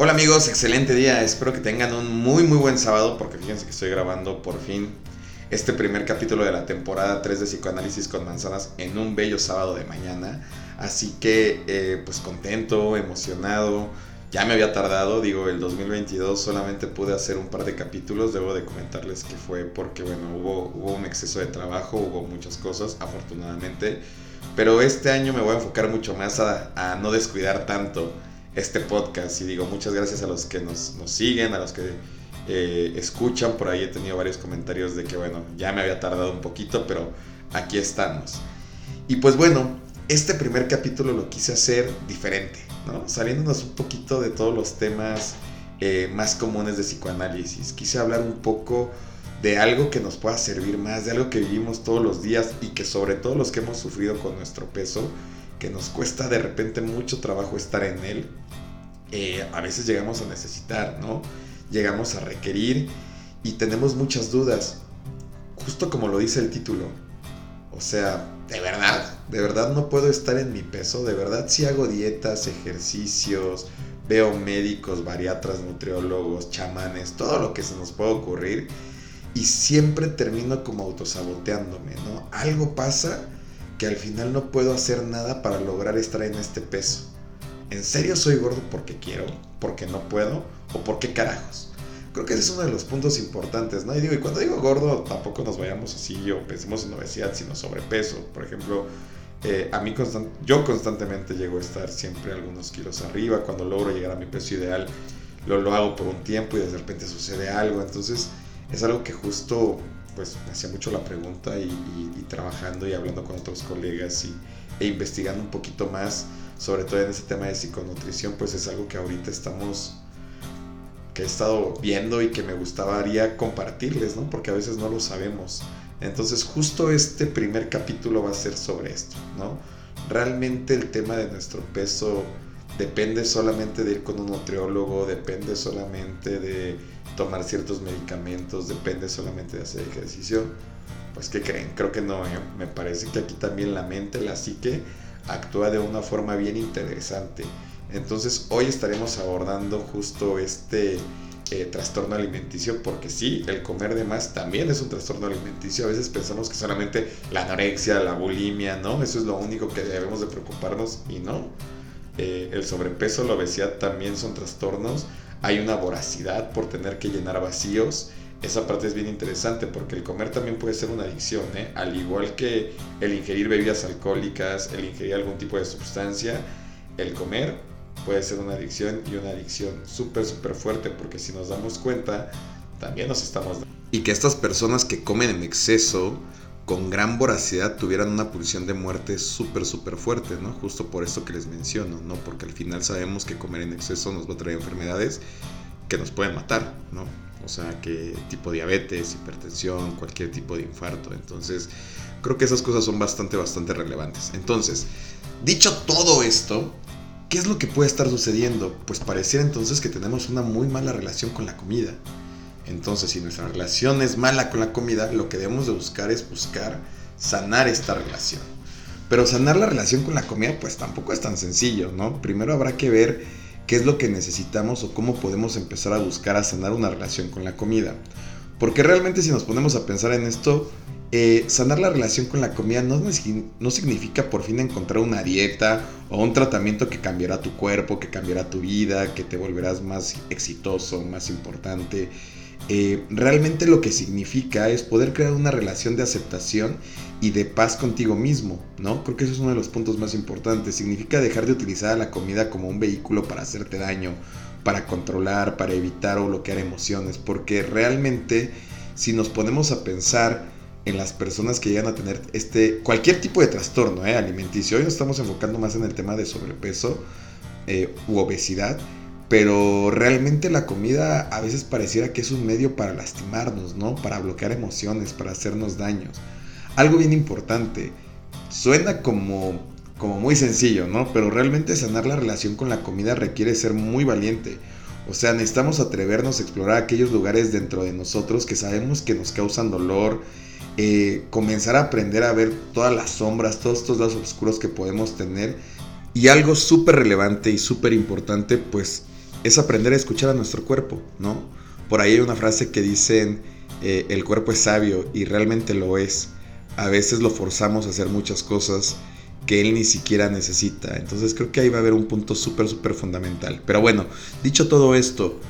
Hola amigos, excelente día. Espero que tengan un muy muy buen sábado porque fíjense que estoy grabando por fin este primer capítulo de la temporada 3 de Psicoanálisis con Manzanas en un bello sábado de mañana. Así que eh, pues contento, emocionado. Ya me había tardado, digo, el 2022 solamente pude hacer un par de capítulos. Debo de comentarles que fue porque, bueno, hubo, hubo un exceso de trabajo, hubo muchas cosas, afortunadamente. Pero este año me voy a enfocar mucho más a, a no descuidar tanto este podcast. Y digo, muchas gracias a los que nos, nos siguen, a los que eh, escuchan. Por ahí he tenido varios comentarios de que, bueno, ya me había tardado un poquito, pero aquí estamos. Y pues bueno, este primer capítulo lo quise hacer diferente, ¿no? Saliéndonos un poquito de todos los temas eh, más comunes de psicoanálisis. Quise hablar un poco de algo que nos pueda servir más, de algo que vivimos todos los días y que sobre todo los que hemos sufrido con nuestro peso, que nos cuesta de repente mucho trabajo estar en él, eh, a veces llegamos a necesitar, ¿no? Llegamos a requerir y tenemos muchas dudas, justo como lo dice el título. O sea, de verdad, de verdad no puedo estar en mi peso, de verdad si hago dietas, ejercicios, veo médicos, bariatras, nutriólogos, chamanes, todo lo que se nos puede ocurrir y siempre termino como autosaboteándome, ¿no? Algo pasa que al final no puedo hacer nada para lograr estar en este peso. ¿En serio soy gordo porque quiero? ¿Porque no puedo? ¿O por qué carajos? Creo que ese es uno de los puntos importantes, ¿no? Y digo, y cuando digo gordo, tampoco nos vayamos así o pensemos en obesidad, sino sobrepeso. Por ejemplo, eh, a mí yo constantemente llego a estar siempre algunos kilos arriba. Cuando logro llegar a mi peso ideal, lo, lo hago por un tiempo y de repente sucede algo. Entonces, es algo que justo, pues, me hacía mucho la pregunta y, trabajando y hablando con otros colegas y, e investigando un poquito más sobre todo en ese tema de psiconutrición, pues es algo que ahorita estamos, que he estado viendo y que me gustaría compartirles, ¿no? Porque a veces no lo sabemos. Entonces justo este primer capítulo va a ser sobre esto, ¿no? Realmente el tema de nuestro peso depende solamente de ir con un nutriólogo, depende solamente de tomar ciertos medicamentos, depende solamente de hacer ejercicio. Pues ¿qué creen? Creo que no, ¿eh? me parece que aquí también la mente, la psique actúa de una forma bien interesante. Entonces hoy estaremos abordando justo este eh, trastorno alimenticio porque sí, el comer de más también es un trastorno alimenticio. A veces pensamos que solamente la anorexia, la bulimia, ¿no? Eso es lo único que debemos de preocuparnos y no. Eh, el sobrepeso, la obesidad también son trastornos. Hay una voracidad por tener que llenar vacíos esa parte es bien interesante porque el comer también puede ser una adicción, ¿eh? al igual que el ingerir bebidas alcohólicas, el ingerir algún tipo de sustancia, el comer puede ser una adicción y una adicción súper, súper fuerte porque si nos damos cuenta, también nos estamos... Y que estas personas que comen en exceso, con gran voracidad, tuvieran una pulsión de muerte súper, súper fuerte, ¿no? Justo por esto que les menciono, ¿no? Porque al final sabemos que comer en exceso nos va a traer enfermedades que nos pueden matar, ¿no? O sea, que tipo diabetes, hipertensión, cualquier tipo de infarto. Entonces, creo que esas cosas son bastante, bastante relevantes. Entonces, dicho todo esto, ¿qué es lo que puede estar sucediendo? Pues pareciera entonces que tenemos una muy mala relación con la comida. Entonces, si nuestra relación es mala con la comida, lo que debemos de buscar es buscar sanar esta relación. Pero sanar la relación con la comida, pues tampoco es tan sencillo, ¿no? Primero habrá que ver qué es lo que necesitamos o cómo podemos empezar a buscar a sanar una relación con la comida. Porque realmente si nos ponemos a pensar en esto, eh, sanar la relación con la comida no, no, significa por fin encontrar una dieta o un tratamiento que cambiará tu cuerpo, que cambiará tu vida, que te volverás más exitoso, más importante. Eh, realmente lo que significa es poder crear una relación de aceptación y de paz contigo mismo, ¿no? Creo que eso es uno de los puntos más importantes. Significa dejar de utilizar la comida como un vehículo para hacerte daño, para controlar, para evitar o bloquear emociones, porque realmente si nos ponemos a pensar en las personas que llegan a tener este cualquier tipo de trastorno ¿eh? alimenticio, hoy nos estamos enfocando más en el tema de sobrepeso eh, u obesidad, pero realmente la comida a veces pareciera que es un medio para lastimarnos, ¿no? Para bloquear emociones, para hacernos daños. Algo bien importante, suena como, como muy sencillo, ¿no? Pero realmente sanar la relación con la comida requiere ser muy valiente. O sea, necesitamos atrevernos a explorar aquellos lugares dentro de nosotros que sabemos que nos causan dolor, eh, comenzar a aprender a ver todas las sombras, todos estos lados oscuros que podemos tener. Y algo súper relevante y súper importante, pues es aprender a escuchar a nuestro cuerpo, ¿no? Por ahí hay una frase que dicen, eh, el cuerpo es sabio y realmente lo es. A veces lo forzamos a hacer muchas cosas que él ni siquiera necesita. Entonces creo que ahí va a haber un punto súper, súper fundamental. Pero bueno, dicho todo esto,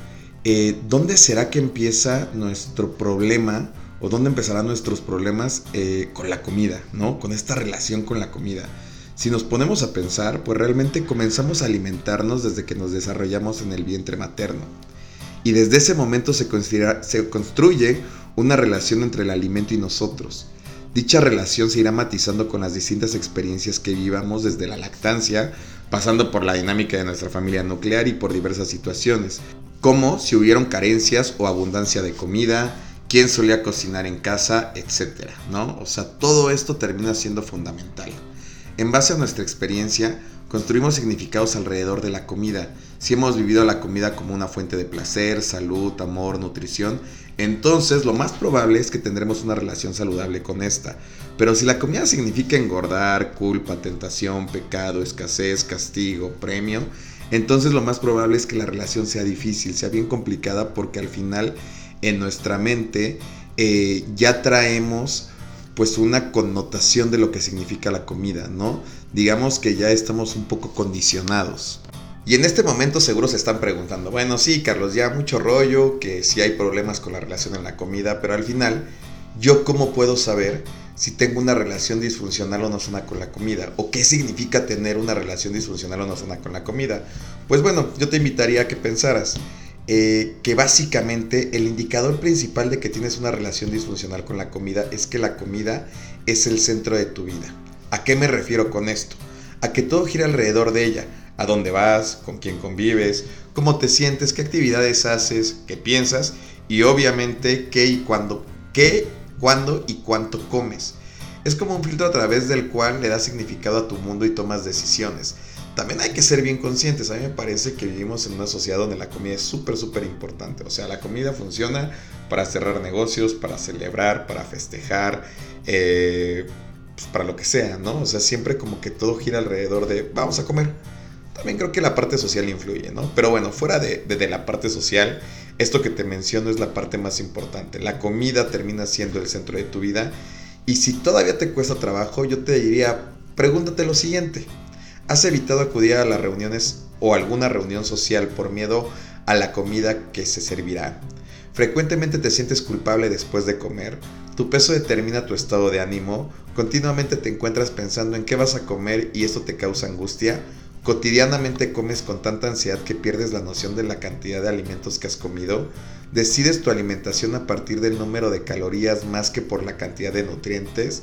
eh, ¿dónde será que empieza nuestro problema o dónde empezarán nuestros problemas eh, con la comida, ¿no? Con esta relación con la comida. Si nos ponemos a pensar, pues realmente comenzamos a alimentarnos desde que nos desarrollamos en el vientre materno. Y desde ese momento se, construye una relación entre el alimento y nosotros. Dicha relación se irá matizando con las distintas experiencias que vivamos desde la lactancia, pasando por la dinámica de nuestra familia nuclear y por diversas situaciones, como si hubieron carencias o abundancia de comida, quién solía cocinar en casa, etcétera, ¿no? O sea, todo esto termina siendo fundamental. En base a nuestra experiencia, construimos significados alrededor de la comida. Si hemos vivido la comida como una fuente de placer, salud, amor, nutrición, entonces lo más probable es que tendremos una relación saludable con esta. Pero si la comida significa engordar, culpa, tentación, pecado, escasez, castigo, premio, entonces lo más probable es que la relación sea difícil, sea bien complicada porque al final en nuestra mente eh, ya traemos pues una connotación de lo que significa la comida, ¿no? Digamos que ya estamos un poco condicionados. Y en este momento seguro se están preguntando, bueno, sí, Carlos, ya mucho rollo, que si hay problemas con la relación en la comida, pero al final, ¿yo cómo puedo saber si tengo una relación disfuncional o no sana con la comida? ¿O qué significa tener una relación disfuncional o no sana con la comida? Pues bueno, yo te invitaría a que pensaras, eh, que básicamente el indicador principal de que tienes una relación disfuncional con la comida es que la comida es el centro de tu vida. ¿A qué me refiero con esto? A que todo gira alrededor de ella. A dónde vas, con quién convives, cómo te sientes, qué actividades haces, qué piensas y obviamente qué y cuándo, qué, cuándo y cuánto comes. Es como un filtro a través del cual le das significado a tu mundo y tomas decisiones también hay que ser bien conscientes. A mí me parece que vivimos en una sociedad donde la comida es súper, súper importante. O sea, la comida funciona para cerrar negocios, para celebrar, para festejar, eh, pues para lo que sea, ¿no? O sea, siempre como que todo gira alrededor de vamos a comer. También creo que la parte social influye, ¿no? Pero bueno, fuera de, de la parte social, esto que te menciono es la parte más importante. La comida termina siendo el centro de tu vida. Y si todavía te cuesta trabajo, yo te diría, pregúntate lo siguiente. ¿Has evitado acudir a las reuniones o alguna reunión social por miedo a la comida que se servirá? ¿Frecuentemente te sientes culpable después de comer? ¿Tu peso determina tu estado de ánimo? ¿Continuamente te encuentras pensando en qué vas a comer y esto te causa angustia? ¿Cotidianamente comes con tanta ansiedad que pierdes la noción de la cantidad de alimentos que has comido? ¿Decides tu alimentación a partir del número de calorías más que por la cantidad de nutrientes?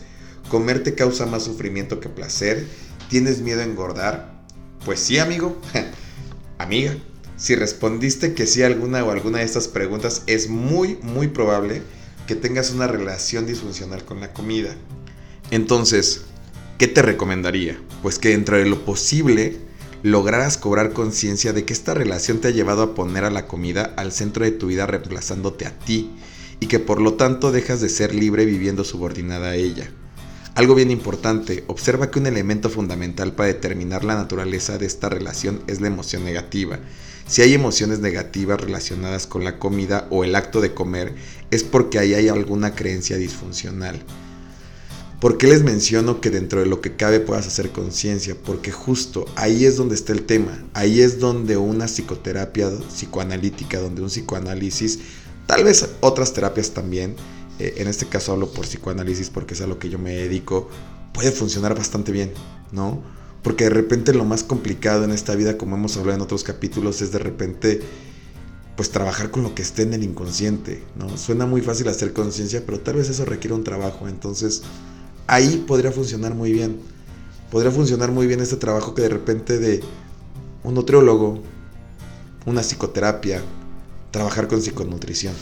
¿Comer te causa más sufrimiento que placer? ¿Tienes miedo a engordar? Pues sí, amigo. Amiga. Si respondiste que sí a alguna o alguna de estas preguntas, es muy, muy probable que tengas una relación disfuncional con la comida. Entonces, ¿qué te recomendaría? Pues que dentro de lo posible lograras cobrar conciencia de que esta relación te ha llevado a poner a la comida al centro de tu vida reemplazándote a ti y que por lo tanto dejas de ser libre viviendo subordinada a ella. Algo bien importante, observa que un elemento fundamental para determinar la naturaleza de esta relación es la emoción negativa. Si hay emociones negativas relacionadas con la comida o el acto de comer, es porque ahí hay alguna creencia disfuncional. ¿Por qué les menciono que dentro de lo que cabe puedas hacer conciencia? Porque justo ahí es donde está el tema. Ahí es donde una psicoterapia psicoanalítica, donde un psicoanálisis, tal vez otras terapias también, eh, en este caso hablo por psicoanálisis porque es a lo que yo me dedico, puede funcionar bastante bien, ¿no? Porque de repente lo más complicado en esta vida, como hemos hablado en otros capítulos, es de repente pues trabajar con lo que esté en el inconsciente, ¿no? Suena muy fácil hacer conciencia, pero tal vez eso requiere un trabajo, entonces ahí podría funcionar muy bien. Podría funcionar muy bien este trabajo que de repente de un nutriólogo, una psicoterapia, trabajar con psiconutrición.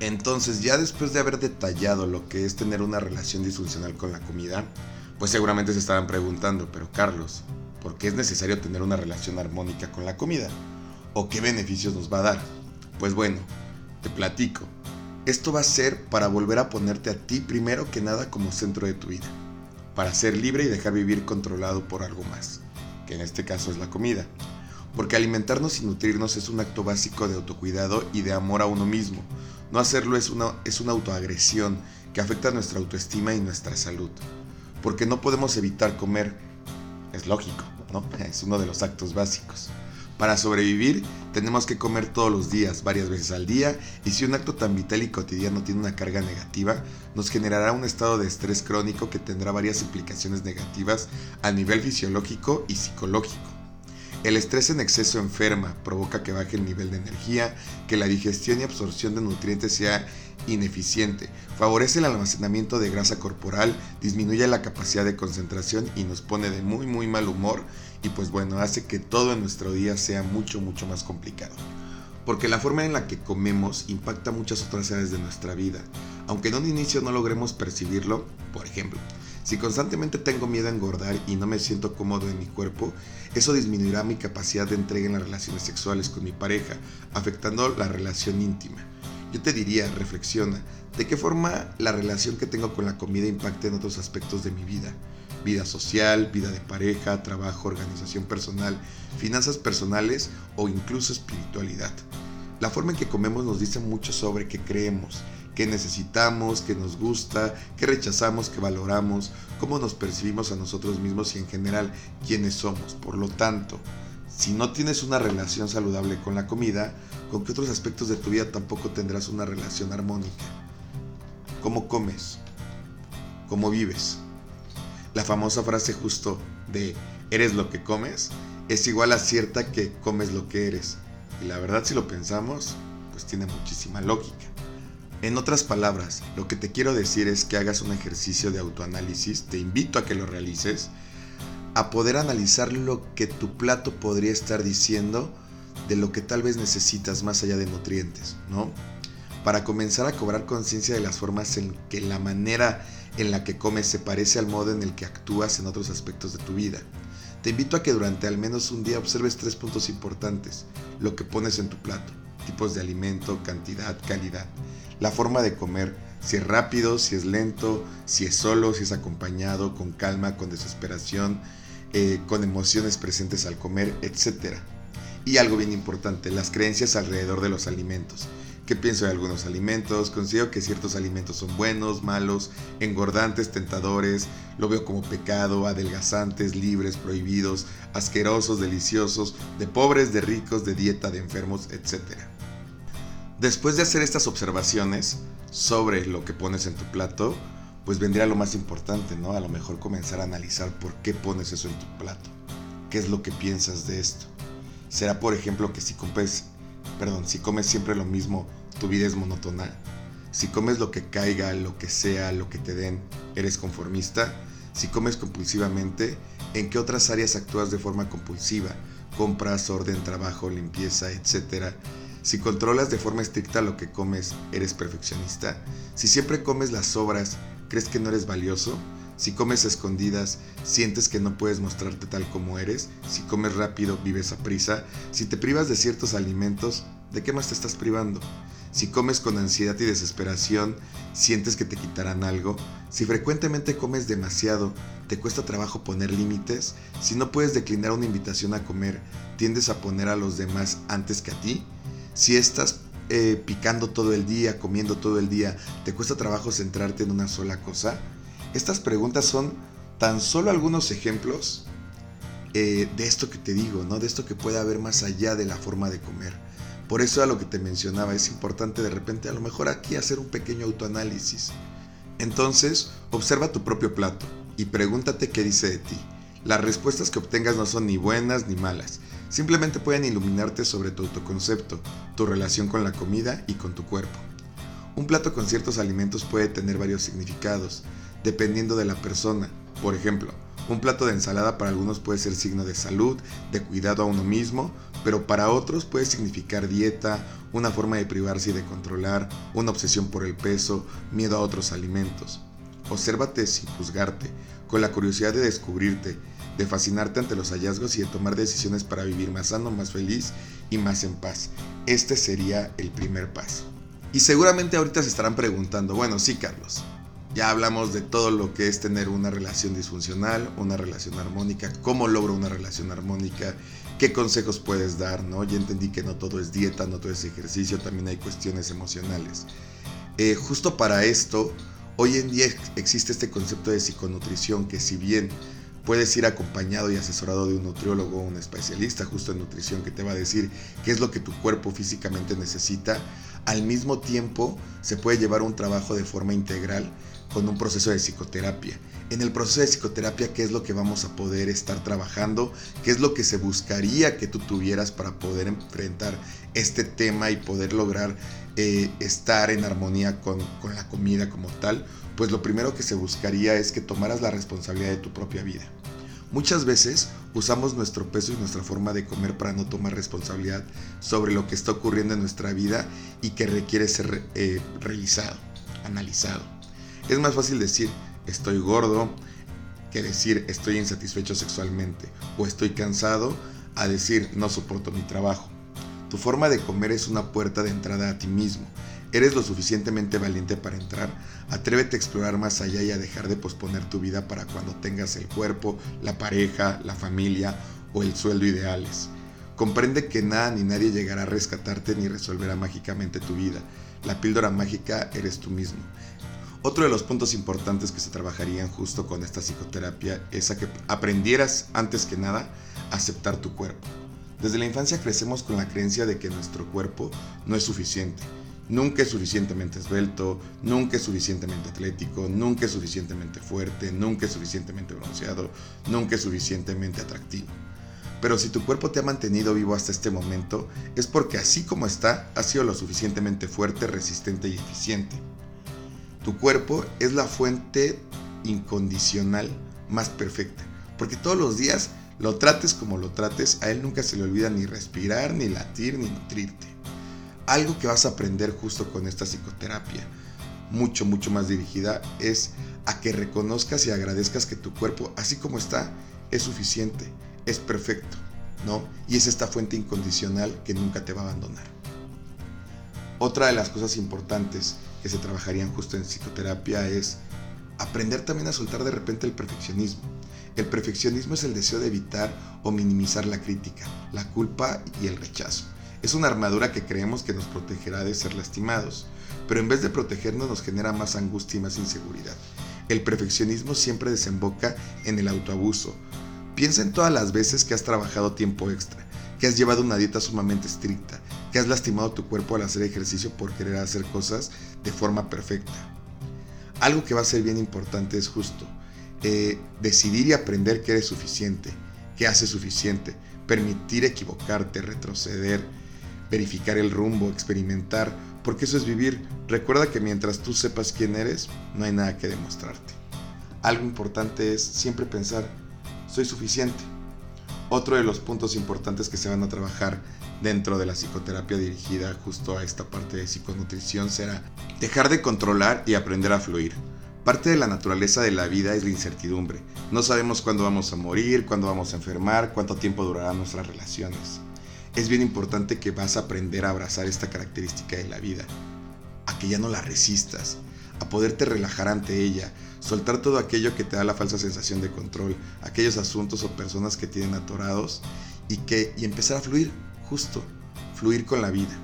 Entonces, ya después de haber detallado lo que es tener una relación disfuncional con la comida, pues seguramente se estaban preguntando, pero Carlos, ¿por qué es necesario tener una relación armónica con la comida? ¿O qué beneficios nos va a dar? Pues bueno, te platico. Esto va a ser para volver a ponerte a ti primero que nada como centro de tu vida, para ser libre y dejar vivir controlado por algo más, que en este caso es la comida. porque alimentarnos y nutrirnos es un acto básico de autocuidado y de amor a uno mismo. No hacerlo es una, es una autoagresión que afecta nuestra autoestima y nuestra salud. Porque no podemos evitar comer, es lógico, ¿no? Es uno de los actos básicos. Para sobrevivir tenemos que comer todos los días, varias veces al día, y si un acto tan vital y cotidiano tiene una carga negativa, nos generará un estado de estrés crónico que tendrá varias implicaciones negativas a nivel fisiológico y psicológico. El estrés en exceso enferma, provoca que baje el nivel de energía, que la digestión y absorción de nutrientes sea ineficiente, favorece el almacenamiento de grasa corporal, disminuye la capacidad de concentración y nos pone de muy muy mal humor y pues bueno, hace que todo en nuestro día sea mucho mucho más complicado. Porque la forma en la que comemos impacta muchas otras áreas de nuestra vida, aunque en un inicio no logremos percibirlo, por ejemplo, si constantemente tengo miedo a engordar y no me siento cómodo en mi cuerpo, eso disminuirá mi capacidad de entrega en las relaciones sexuales con mi pareja, afectando la relación íntima. Yo te diría, reflexiona, ¿de qué forma la relación que tengo con la comida impacta en otros aspectos de mi vida? Vida social, vida de pareja, trabajo, organización personal, finanzas personales o incluso espiritualidad. La forma en que comemos nos dice mucho sobre qué creemos qué necesitamos, qué nos gusta, qué rechazamos, qué valoramos, cómo nos percibimos a nosotros mismos y en general quiénes somos. Por lo tanto, si no tienes una relación saludable con la comida, ¿con qué otros aspectos de tu vida tampoco tendrás una relación armónica? ¿Cómo comes? ¿Cómo vives? La famosa frase justo de eres lo que comes es igual a cierta que comes lo que eres. Y la verdad si lo pensamos, pues tiene muchísima lógica. En otras palabras, lo que te quiero decir es que hagas un ejercicio de autoanálisis, te invito a que lo realices, a poder analizar lo que tu plato podría estar diciendo de lo que tal vez necesitas más allá de nutrientes, ¿no? Para comenzar a cobrar conciencia de las formas en que la manera en la que comes se parece al modo en el que actúas en otros aspectos de tu vida. Te invito a que durante al menos un día observes tres puntos importantes, lo que pones en tu plato, tipos de alimento, cantidad, calidad la forma de comer, si es rápido, si es lento, si es solo, si es acompañado, con calma, con desesperación, eh, con emociones presentes al comer, etc. Y algo bien importante, las creencias alrededor de los alimentos. ¿Qué pienso de algunos alimentos? Considero que ciertos alimentos son buenos, malos, engordantes, tentadores, lo veo como pecado, adelgazantes, libres, prohibidos, asquerosos, deliciosos, de pobres, de ricos, de dieta, de enfermos, etcétera. Después de hacer estas observaciones sobre lo que pones en tu plato, pues vendría lo más importante, ¿no? A lo mejor comenzar a analizar por qué pones eso en tu plato. ¿Qué es lo que piensas de esto? ¿Será, por ejemplo, que si comes, perdón, si comes siempre lo mismo, tu vida es monótona? Si comes lo que caiga, lo que sea, lo que te den, eres conformista? Si comes compulsivamente, ¿en qué otras áreas actúas de forma compulsiva? Compras, orden, trabajo, limpieza, etcétera si controlas de forma estricta lo que comes, eres perfeccionista. Si siempre comes las sobras, ¿crees que no eres valioso? Si comes escondidas, sientes que no puedes mostrarte tal como eres. Si comes rápido, vives a prisa. Si te privas de ciertos alimentos, ¿de qué más te estás privando? Si comes con ansiedad y desesperación, sientes que te quitarán algo. Si frecuentemente comes demasiado, te cuesta trabajo poner límites. Si no puedes declinar una invitación a comer, tiendes a poner a los demás antes que a ti si estás eh, picando todo el día, comiendo todo el día, ¿te cuesta trabajo centrarte en una sola cosa? Estas preguntas son tan solo algunos ejemplos eh, de esto que te digo, ¿no? De esto que puede haber más allá de la forma de comer. Por eso a lo que te mencionaba, es importante de repente a lo mejor aquí hacer un pequeño autoanálisis. Entonces, observa tu propio plato y pregúntate qué dice de ti. Las respuestas que obtengas no son ni buenas ni malas, simplemente pueden iluminarte sobre tu autoconcepto, tu relación con la comida y con tu cuerpo. Un plato con ciertos alimentos puede tener varios significados, dependiendo de la persona. Por ejemplo, un plato de ensalada para algunos puede ser signo de salud, de cuidado a uno mismo, pero para otros puede significar dieta, una forma de privarse y de controlar, una obsesión por el peso, miedo a otros alimentos. Obsérvate sin juzgarte, con la curiosidad de descubrirte, de fascinarte ante los hallazgos y de tomar decisiones para vivir más sano, más feliz y más en paz. Este sería el primer paso. Y seguramente ahorita se estarán preguntando, bueno, sí, Carlos, ya hablamos de todo lo que es tener una relación disfuncional, una relación armónica, cómo logro una relación armónica, qué consejos puedes dar, ¿no? Ya entendí que no todo es dieta, no todo es ejercicio, también hay cuestiones emocionales. Eh, justo para esto, hoy en día existe este concepto de psiconutrición que si bien puedes ir acompañado y asesorado de un nutriólogo o un especialista justo en nutrición que te va a decir qué es lo que tu cuerpo físicamente necesita, al mismo tiempo se puede llevar un trabajo de forma integral con un proceso de psicoterapia. En el proceso de psicoterapia, ¿qué es lo que vamos a poder estar trabajando? ¿Qué es lo que se buscaría que tú tuvieras para poder enfrentar este tema y poder lograr eh, estar en armonía con, la comida como tal? Pues lo primero que se buscaría es que tomaras la responsabilidad de tu propia vida. Muchas veces usamos nuestro peso y nuestra forma de comer para no tomar responsabilidad sobre lo que está ocurriendo en nuestra vida y que requiere ser eh, revisado, analizado. Es más fácil decir estoy gordo que decir estoy insatisfecho sexualmente o estoy cansado a decir no soporto mi trabajo. Tu forma de comer es una puerta de entrada a ti mismo ¿Eres lo suficientemente valiente para entrar? Atrévete a explorar más allá y a dejar de posponer tu vida para cuando tengas el cuerpo, la pareja, la familia o el sueldo ideales. Comprende que nada ni nadie llegará a rescatarte ni resolverá mágicamente tu vida. La píldora mágica eres tú mismo. Otro de los puntos importantes que se trabajarían justo con esta psicoterapia es a que aprendieras antes que nada a aceptar tu cuerpo. Desde la infancia crecemos con la creencia de que nuestro cuerpo no es suficiente Nunca es suficientemente esbelto, nunca es suficientemente atlético, nunca es suficientemente fuerte, nunca es suficientemente bronceado, nunca es suficientemente atractivo. Pero si tu cuerpo te ha mantenido vivo hasta este momento, es porque así como está, ha sido lo suficientemente fuerte, resistente y eficiente. Tu cuerpo es la fuente incondicional más perfecta, porque todos los días lo trates como lo trates, a él nunca se le olvida ni respirar, ni latir, ni nutrirte algo que vas a aprender justo con esta psicoterapia, mucho, mucho más dirigida, es a que reconozcas y agradezcas que tu cuerpo, así como está, es suficiente, es perfecto, ¿no? Y es esta fuente incondicional que nunca te va a abandonar. Otra de las cosas importantes que se trabajarían justo en psicoterapia es aprender también a soltar de repente el perfeccionismo. El perfeccionismo es el deseo de evitar o minimizar la crítica, la culpa y el rechazo. Es una armadura que creemos que nos protegerá de ser lastimados, pero en vez de protegernos nos genera más angustia y más inseguridad. El perfeccionismo siempre desemboca en el autoabuso. Piensa en todas las veces que has trabajado tiempo extra, que has llevado una dieta sumamente estricta, que has lastimado tu cuerpo al hacer ejercicio por querer hacer cosas de forma perfecta. Algo que va a ser bien importante es justo decidir y aprender que eres suficiente, que haces suficiente, permitir equivocarte, retroceder, verificar el rumbo, experimentar, porque eso es vivir. Recuerda que mientras tú sepas quién eres, no hay nada que demostrarte. Algo importante es siempre pensar, soy suficiente. Otro de los puntos importantes que se van a trabajar dentro de la psicoterapia dirigida justo a esta parte de psiconutrición será dejar de controlar y aprender a fluir. Parte de la naturaleza de la vida es la incertidumbre. No sabemos cuándo vamos a morir, cuándo vamos a enfermar, cuánto tiempo durarán nuestras relaciones es bien importante que vas a aprender a abrazar esta característica de la vida, a que ya no la resistas, a poderte relajar ante ella, soltar todo aquello que te da la falsa sensación de control, aquellos asuntos o personas que tienen atorados y que y empezar a fluir, justo, fluir con la vida.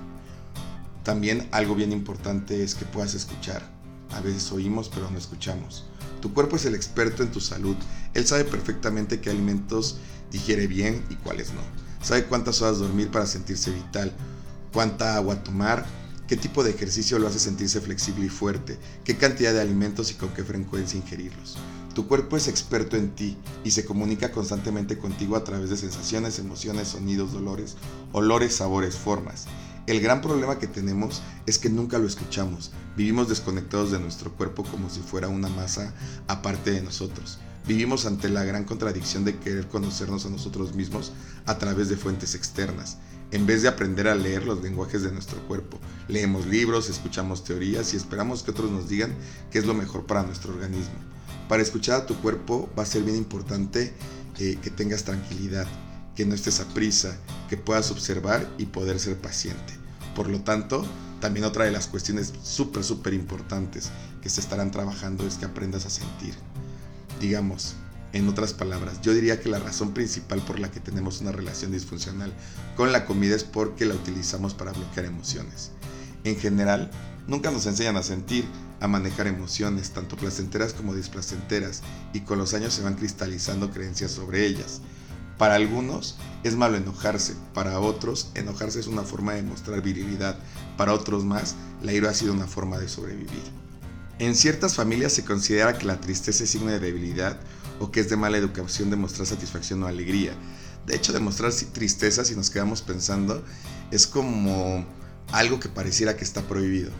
También algo bien importante es que puedas escuchar. A veces oímos pero no escuchamos. Tu cuerpo es el experto en tu salud. Él sabe perfectamente qué alimentos digiere bien y cuáles no sabe cuántas horas dormir para sentirse vital, cuánta agua tomar, qué tipo de ejercicio lo hace sentirse flexible y fuerte, qué cantidad de alimentos y con qué frecuencia ingerirlos. Tu cuerpo es experto en ti y se comunica constantemente contigo a través de sensaciones, emociones, sonidos, dolores, olores, sabores, formas. El gran problema que tenemos es que nunca lo escuchamos. Vivimos desconectados de nuestro cuerpo como si fuera una masa aparte de nosotros. Vivimos ante la gran contradicción de querer conocernos a nosotros mismos a través de fuentes externas, en vez de aprender a leer los lenguajes de nuestro cuerpo. Leemos libros, escuchamos teorías y esperamos que otros nos digan qué es lo mejor para nuestro organismo. Para escuchar a tu cuerpo va a ser bien importante eh, que tengas tranquilidad, que no estés a prisa, que puedas observar y poder ser paciente. Por lo tanto, también otra de las cuestiones súper, súper importantes que se estarán trabajando es que aprendas a sentir digamos, En otras palabras, yo diría que la razón principal por la que tenemos una relación disfuncional con la comida es porque la utilizamos para bloquear emociones. En general, nunca nos enseñan a sentir, a manejar emociones, tanto placenteras como displacenteras, y con los años se van cristalizando creencias sobre ellas. Para algunos es malo enojarse, para otros enojarse es una forma de mostrar virilidad, para otros más la ira ha sido una forma de sobrevivir. En ciertas familias se considera que la tristeza es signo de debilidad o que es de mala educación demostrar satisfacción o alegría. De hecho, demostrar tristeza, si nos quedamos pensando, es como algo que pareciera que está prohibido.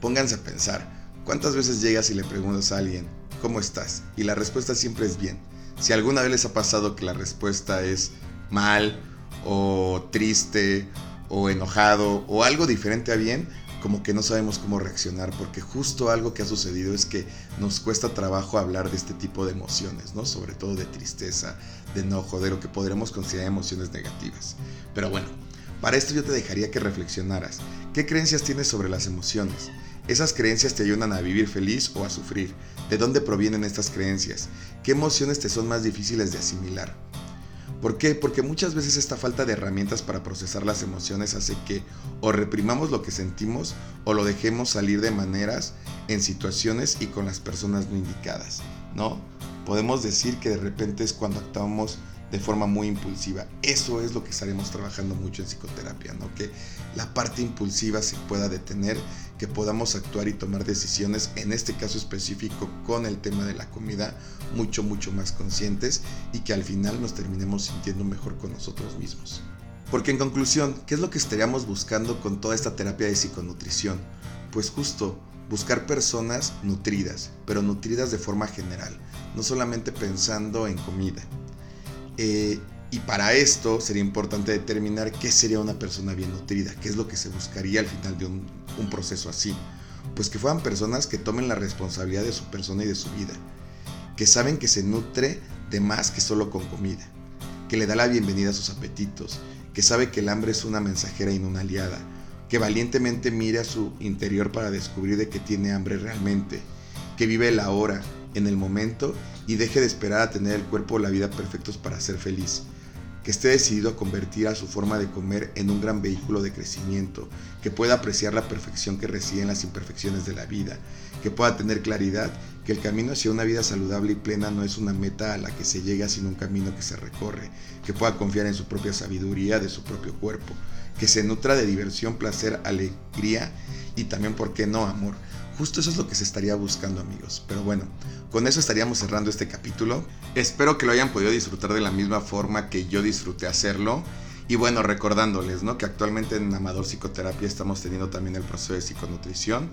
Pónganse a pensar, ¿cuántas veces llegas y le preguntas a alguien, ¿cómo estás? Y la respuesta siempre es bien. Si alguna vez les ha pasado que la respuesta es mal o triste o enojado o algo diferente a bien, como que no sabemos cómo reaccionar, porque justo algo que ha sucedido es que nos cuesta trabajo hablar de este tipo de emociones, ¿no? Sobre todo de tristeza, de enojo, de lo que podremos considerar emociones negativas. Pero bueno, para esto yo te dejaría que reflexionaras. ¿Qué creencias tienes sobre las emociones? ¿Esas creencias te ayudan a vivir feliz o a sufrir? ¿De dónde provienen estas creencias? ¿Qué emociones te son más difíciles de asimilar? ¿Por qué? Porque muchas veces esta falta de herramientas para procesar las emociones hace que o reprimamos lo que sentimos o lo dejemos salir de maneras, en situaciones y con las personas no indicadas, ¿no? Podemos decir que de repente es cuando actuamos de forma muy impulsiva. Eso es lo que estaremos trabajando mucho en psicoterapia, ¿no? Que la parte impulsiva se pueda detener, que podamos actuar y tomar decisiones, en este caso específico con el tema de la comida, mucho, mucho más conscientes y que al final nos terminemos sintiendo mejor con nosotros mismos. Porque en conclusión, ¿qué es lo que estaríamos buscando con toda esta terapia de psiconutrición? Pues justo buscar personas nutridas, pero nutridas de forma general, no solamente pensando en comida. Eh, y para esto sería importante determinar qué sería una persona bien nutrida, qué es lo que se buscaría al final de un, proceso así. Pues que fueran personas que tomen la responsabilidad de su persona y de su vida, que saben que se nutre de más que solo con comida, que le da la bienvenida a sus apetitos, que sabe que el hambre es una mensajera y no una aliada, que valientemente mire a su interior para descubrir de que tiene hambre realmente, que vive la hora, en el momento y deje de esperar a tener el cuerpo o la vida perfectos para ser feliz. Que esté decidido a convertir a su forma de comer en un gran vehículo de crecimiento, que pueda apreciar la perfección que reside en las imperfecciones de la vida, que pueda tener claridad que el camino hacia una vida saludable y plena no es una meta a la que se llega sino un camino que se recorre, que pueda confiar en su propia sabiduría de su propio cuerpo, que se nutra de diversión, placer, alegría y también, ¿por qué no, amor? Justo eso es lo que se estaría buscando amigos. Pero bueno, con eso estaríamos cerrando este capítulo. Espero que lo hayan podido disfrutar de la misma forma que yo disfruté hacerlo. Y bueno, recordándoles ¿no? que actualmente en Amador Psicoterapia estamos teniendo también el proceso de psiconutrición.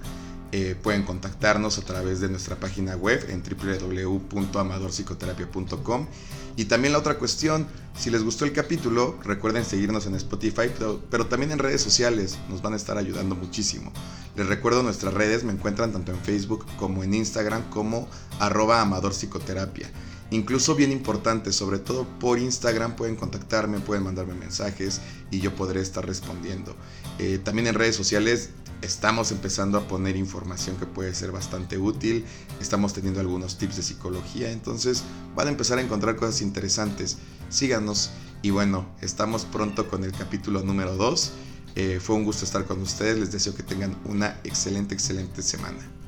Eh, pueden contactarnos a través de nuestra página web en www.amadorpsicoterapia.com. Y también la otra cuestión, si les gustó el capítulo, recuerden seguirnos en Spotify, pero, también en redes sociales, nos van a estar ayudando muchísimo. Les recuerdo nuestras redes, me encuentran tanto en Facebook como en Instagram como arroba Amador Psicoterapia. Incluso bien importante, sobre todo por Instagram pueden contactarme, pueden mandarme mensajes y yo podré estar respondiendo. Eh, también en redes sociales estamos empezando a poner información que puede ser bastante útil, estamos teniendo algunos tips de psicología, entonces van a empezar a encontrar cosas interesantes. Síganos y bueno, estamos pronto con el capítulo número 2. Eh, fue un gusto estar con ustedes, les deseo que tengan una excelente, excelente semana.